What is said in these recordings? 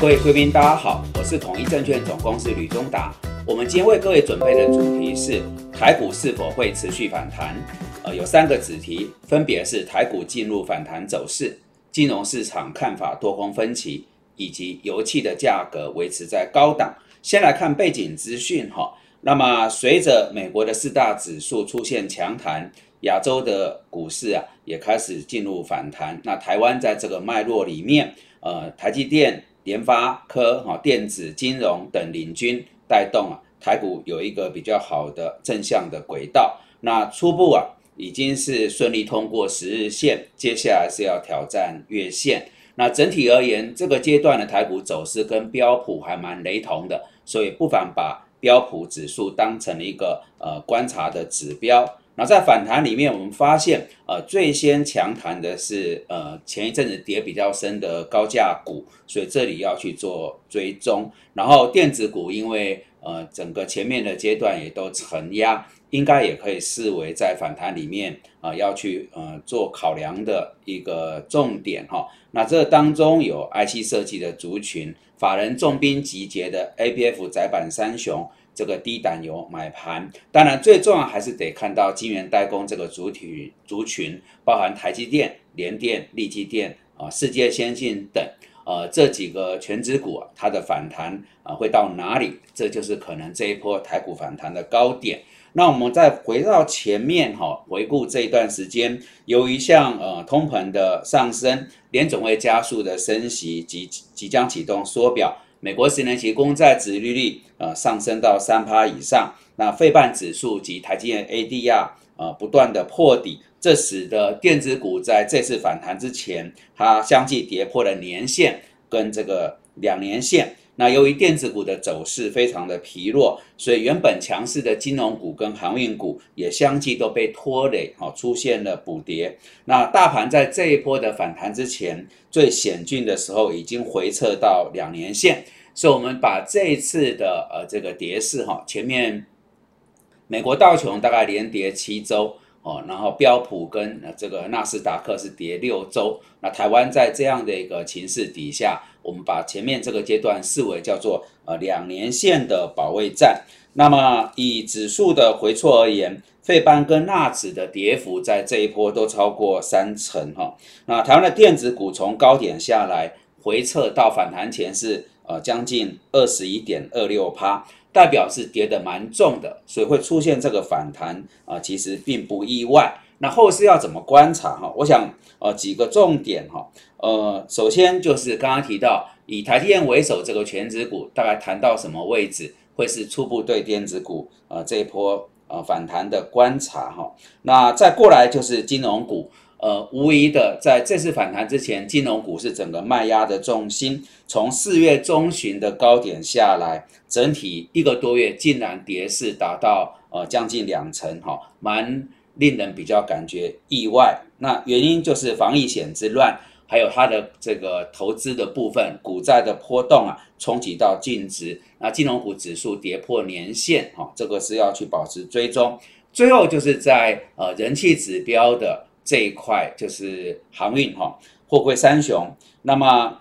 各位贵宾，大家好，我是统一证券总公司吕中达。我们今天为各位准备的主题是台股是否会持续反弹？呃，有三个子题，分别是台股进入反弹走势、金融市场看法多空分歧，以及油气的价格维持在高档。先来看背景资讯哈。那么随着美国的四大指数出现强弹，亚洲的股市啊也开始进入反弹。那台湾在这个脉络里面，呃，台积电。联发科、哈电子、金融等领军带动啊，台股有一个比较好的正向的轨道。那初步啊，已经是顺利通过十日线，接下来是要挑战月线。那整体而言，这个阶段的台股走势跟标普还蛮雷同的，所以不妨把标普指数当成一个呃观察的指标。那在反弹里面，我们发现，呃，最先强弹的是，呃，前一阵子跌比较深的高价股，所以这里要去做追踪。然后电子股，因为呃，整个前面的阶段也都承压，应该也可以视为在反弹里面啊，要去呃做考量的一个重点哈。那这当中有 IC 设计的族群，法人重兵集结的 ABF 窄板三雄。这个低胆油买盘，当然最重要还是得看到晶圆代工这个主体族群，包含台积电、联电、力积电啊、世界先进等，呃这几个全指股，它的反弹啊会到哪里？这就是可能这一波台股反弹的高点。那我们再回到前面哈，回顾这一段时间，由于像呃通膨的上升，联总会加速的升息及即将启动缩表。美国十年期公债殖利率呃上升到三趴以上，那费半指数及台积电 ADR 呃不断的破底，这使得电子股在这次反弹之前，它相继跌破了年线跟这个两年线。那由于电子股的走势非常的疲弱，所以原本强势的金融股跟航运股也相继都被拖累，哈，出现了补跌。那大盘在这一波的反弹之前，最险峻的时候已经回撤到两年线，所以我们把这一次的呃这个跌势，哈，前面美国道琼大概连跌七周。哦，然后标普跟这个纳斯达克是跌六周，那台湾在这样的一个情势底下，我们把前面这个阶段视为叫做呃两年线的保卫战。那么以指数的回错而言，费班跟纳指的跌幅在这一波都超过三成哈。那台湾的电子股从高点下来回撤到反弹前是呃将近二十一点二六趴。代表是跌得蛮重的，所以会出现这个反弹啊，其实并不意外。那后市要怎么观察哈？我想呃几个重点哈，呃，首先就是刚刚提到以台积电为首这个全指股，大概谈到什么位置会是初步对电子股呃这一波呃反弹的观察哈。那再过来就是金融股。呃，无疑的，在这次反弹之前，金融股是整个卖压的重心。从四月中旬的高点下来，整体一个多月竟然跌势达到呃将近两成，哈，蛮令人比较感觉意外。那原因就是防疫险之乱，还有它的这个投资的部分，股债的波动啊，冲击到净值。那金融股指数跌破年线，哈，这个是要去保持追踪。最后就是在呃人气指标的。这一块就是航运哈，货柜三雄，那么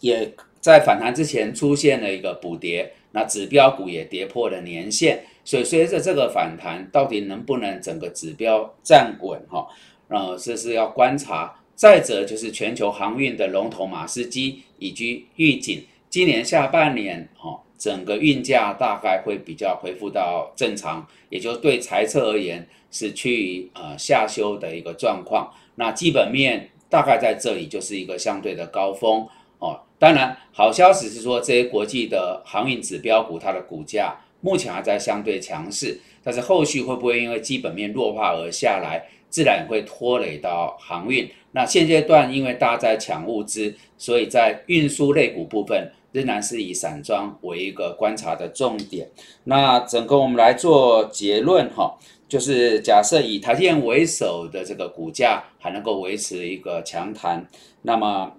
也在反弹之前出现了一个补跌，那指标股也跌破了年线，所以随着这个反弹，到底能不能整个指标站稳哈？呃，这是要观察。再者就是全球航运的龙头马士基以及预警，今年下半年哈，整个运价大概会比较恢复到正常，也就对财测而言。是趋于呃下修的一个状况，那基本面大概在这里就是一个相对的高峰哦。当然，好消息是说这些国际的航运指标股它的股价目前还在相对强势，但是后续会不会因为基本面弱化而下来，自然会拖累到航运。那现阶段因为大家在抢物资，所以在运输类股部分仍然是以散装为一个观察的重点。那整个我们来做结论哈。就是假设以台电为首的这个股价还能够维持一个强弹，那么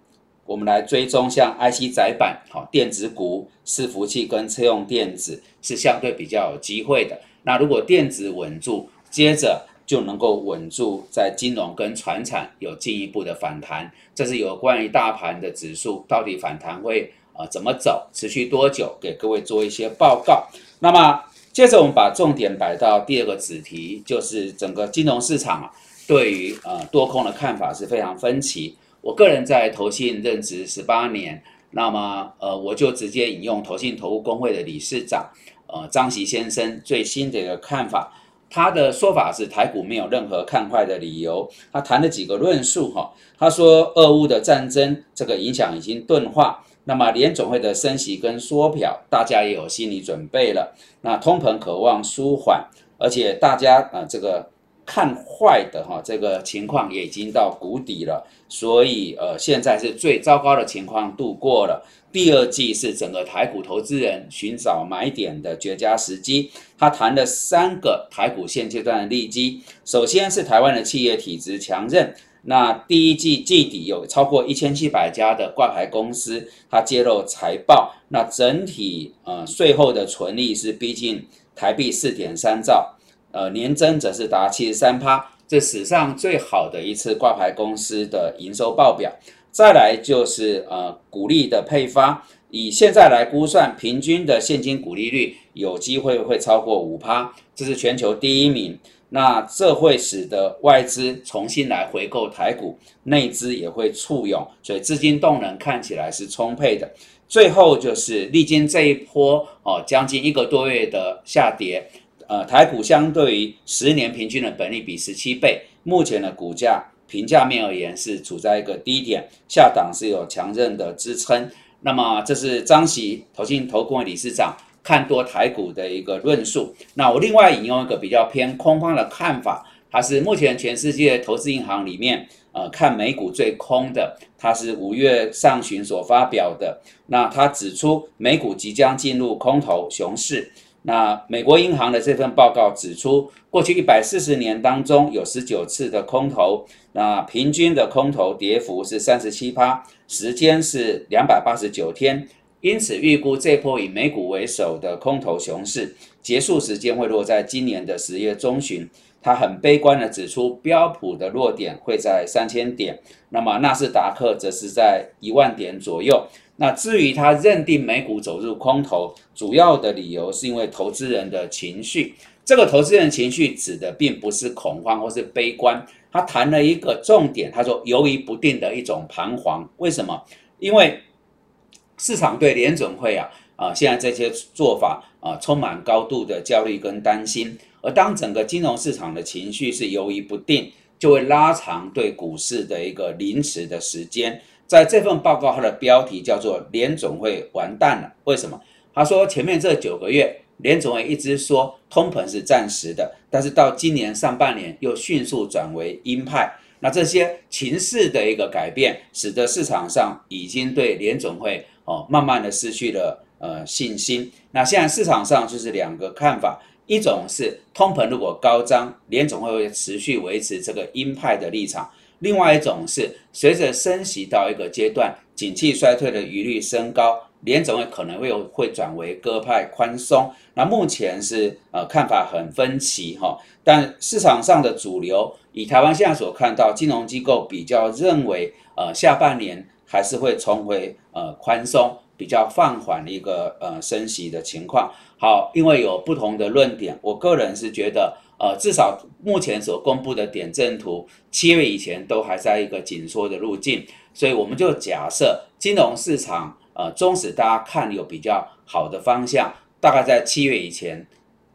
我们来追踪像 IC 载板、好电子股、伺服器跟车用电子是相对比较有机会的。那如果电子稳住，接着就能够稳住在金融跟船产有进一步的反弹。这是有关于大盘的指数到底反弹会呃怎么走，持续多久，给各位做一些报告。那么接着我们把重点摆到第二个子题，就是整个金融市场啊，对于呃多空的看法是非常分歧。我个人在投信任职十八年，那么呃我就直接引用投信投顾工会的理事长呃张席先生最新的一个看法。他的说法是台股没有任何看坏的理由。他谈了几个论述哈，他说俄乌的战争这个影响已经钝化，那么联总会的升息跟缩表，大家也有心理准备了。那通膨渴望舒缓，而且大家啊这个。看坏的哈，这个情况也已经到谷底了，所以呃，现在是最糟糕的情况度过了。第二季是整个台股投资人寻找买点的绝佳时机。他谈了三个台股现阶段的利基，首先是台湾的企业体质强韧。那第一季季底有超过一千七百家的挂牌公司，它揭露财报，那整体呃税后的纯利是逼近台币四点三兆。呃，年增则是达七十三趴，这史上最好的一次挂牌公司的营收报表。再来就是呃，股利的配发，以现在来估算，平均的现金股利率有机会会超过五趴，这是全球第一名。那这会使得外资重新来回购台股，内资也会簇拥，所以资金动能看起来是充沛的。最后就是历经这一波哦，将近一个多月的下跌。呃，台股相对于十年平均的本利比十七倍，目前的股价平价面而言是处在一个低点，下档是有强韧的支撑。那么这是张喜投信投顾理事长看多台股的一个论述。那我另外引用一个比较偏空方的看法，它是目前全世界投资银行里面呃看美股最空的，它是五月上旬所发表的。那他指出美股即将进入空头熊市。那美国银行的这份报告指出，过去一百四十年当中有十九次的空头，那平均的空头跌幅是三十七趴，时间是两百八十九天，因此预估这波以美股为首的空头熊市结束时间会落在今年的十月中旬。他很悲观的指出，标普的落点会在三千点，那么纳斯达克则是在一万点左右。那至于他认定美股走入空头，主要的理由是因为投资人的情绪。这个投资人情绪指的并不是恐慌或是悲观。他谈了一个重点，他说犹豫不定的一种彷徨。为什么？因为市场对联准会啊啊现在这些做法啊充满高度的焦虑跟担心。而当整个金融市场的情绪是犹豫不定，就会拉长对股市的一个临时的时间。在这份报告，它的标题叫做“联总会完蛋了”。为什么？他说前面这九个月，联总会一直说通膨是暂时的，但是到今年上半年又迅速转为鹰派。那这些情势的一个改变，使得市场上已经对联总会哦慢慢的失去了呃信心。那现在市场上就是两个看法，一种是通膨如果高涨，联总会会持续维持这个鹰派的立场。另外一种是随着升息到一个阶段，景气衰退的余率升高，联总会可能会会转为鸽派宽松。那目前是呃看法很分歧哈，但市场上的主流以台湾现在所看到，金融机构比较认为呃下半年还是会重回呃宽松，比较放缓的一个呃升息的情况。好，因为有不同的论点，我个人是觉得。呃，至少目前所公布的点阵图，七月以前都还在一个紧缩的路径，所以我们就假设金融市场，呃，纵使大家看有比较好的方向，大概在七月以前，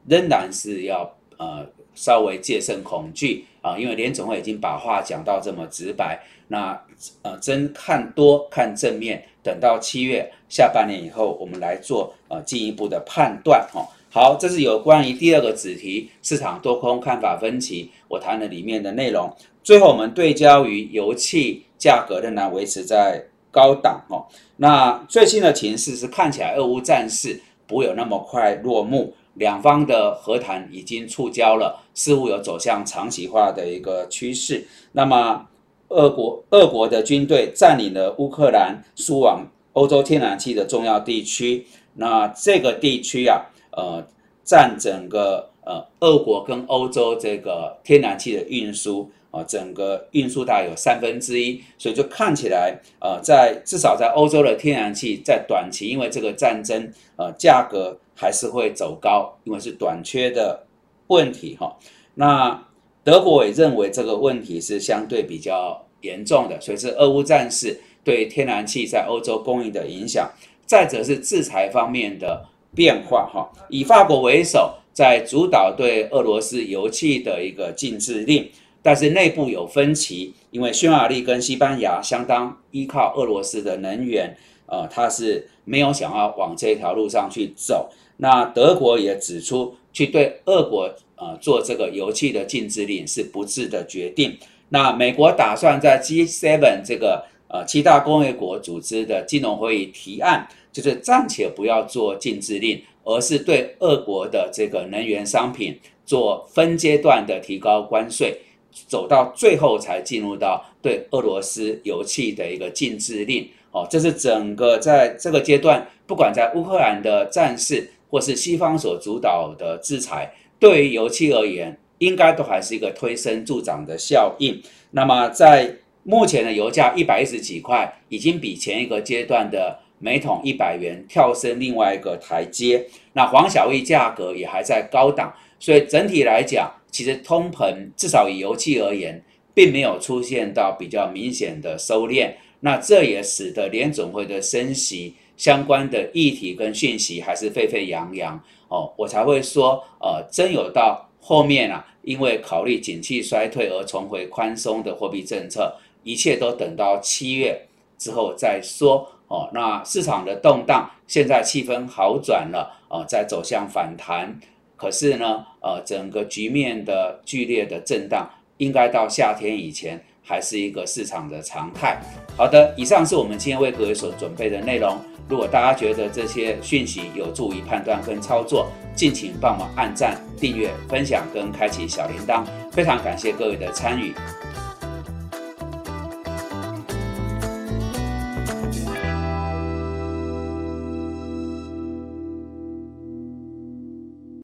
仍然是要呃稍微戒慎恐惧啊，因为联总会已经把话讲到这么直白，那呃真看多看正面，等到七月下半年以后，我们来做呃进一步的判断哈。好，这是有关于第二个子题，市场多空看法分歧，我谈了里面的内容。最后我们对焦于油气价格仍然维持在高档哦。那最新的情势是看起来俄乌战事不会有那么快落幕，两方的和谈已经触礁了，似乎有走向长期化的一个趋势。那么俄国俄国的军队占领了乌克兰输往欧洲天然气的重要地区，那这个地区啊。呃，占整个呃，俄国跟欧洲这个天然气的运输啊，整个运输大概有三分之一，所以就看起来，呃，在至少在欧洲的天然气在短期，因为这个战争，呃，价格还是会走高，因为是短缺的问题哈。那德国也认为这个问题是相对比较严重的，所以是俄乌战事对天然气在欧洲供应的影响。再者是制裁方面的变化哈，以法国为首，在主导对俄罗斯油气的一个禁制令。但是内部有分歧，因为匈牙利跟西班牙相当依靠俄罗斯的能源，呃，它是没有想要往这条路上去走。那德国也指出，去对俄国呃做这个油气的禁止令是不智的决定。那美国打算在 G7 这个呃七大工业国组织的金融会议提案，就是暂且不要做禁止令，而是对俄国的这个能源商品做分阶段的提高关税。走到最后才进入到对俄罗斯油气的一个禁制令哦，这是整个在这个阶段，不管在乌克兰的战事，或是西方所主导的制裁，对于油气而言，应该都还是一个推升助长的效应。那么在目前的油价一百一十几块，已经比前一个阶段的每桶一百元跳升另外一个台阶。那黄小玉价格也还在高档，所以整体来讲。其实通膨至少以油气而言，并没有出现到比较明显的收敛，那这也使得联总会的升息相关的议题跟讯息还是沸沸扬扬哦，我才会说，呃，真有到后面啊，因为考虑景气衰退而重回宽松的货币政策，一切都等到七月之后再说哦。那市场的动荡，现在气氛好转了，呃，在走向反弹。可是呢，呃，整个局面的剧烈的震荡，应该到夏天以前还是一个市场的常态。好的，以上是我们今天为各位所准备的内容。如果大家觉得这些讯息有助于判断跟操作，敬请帮忙按赞、订阅、分享跟开启小铃铛。非常感谢各位的参与。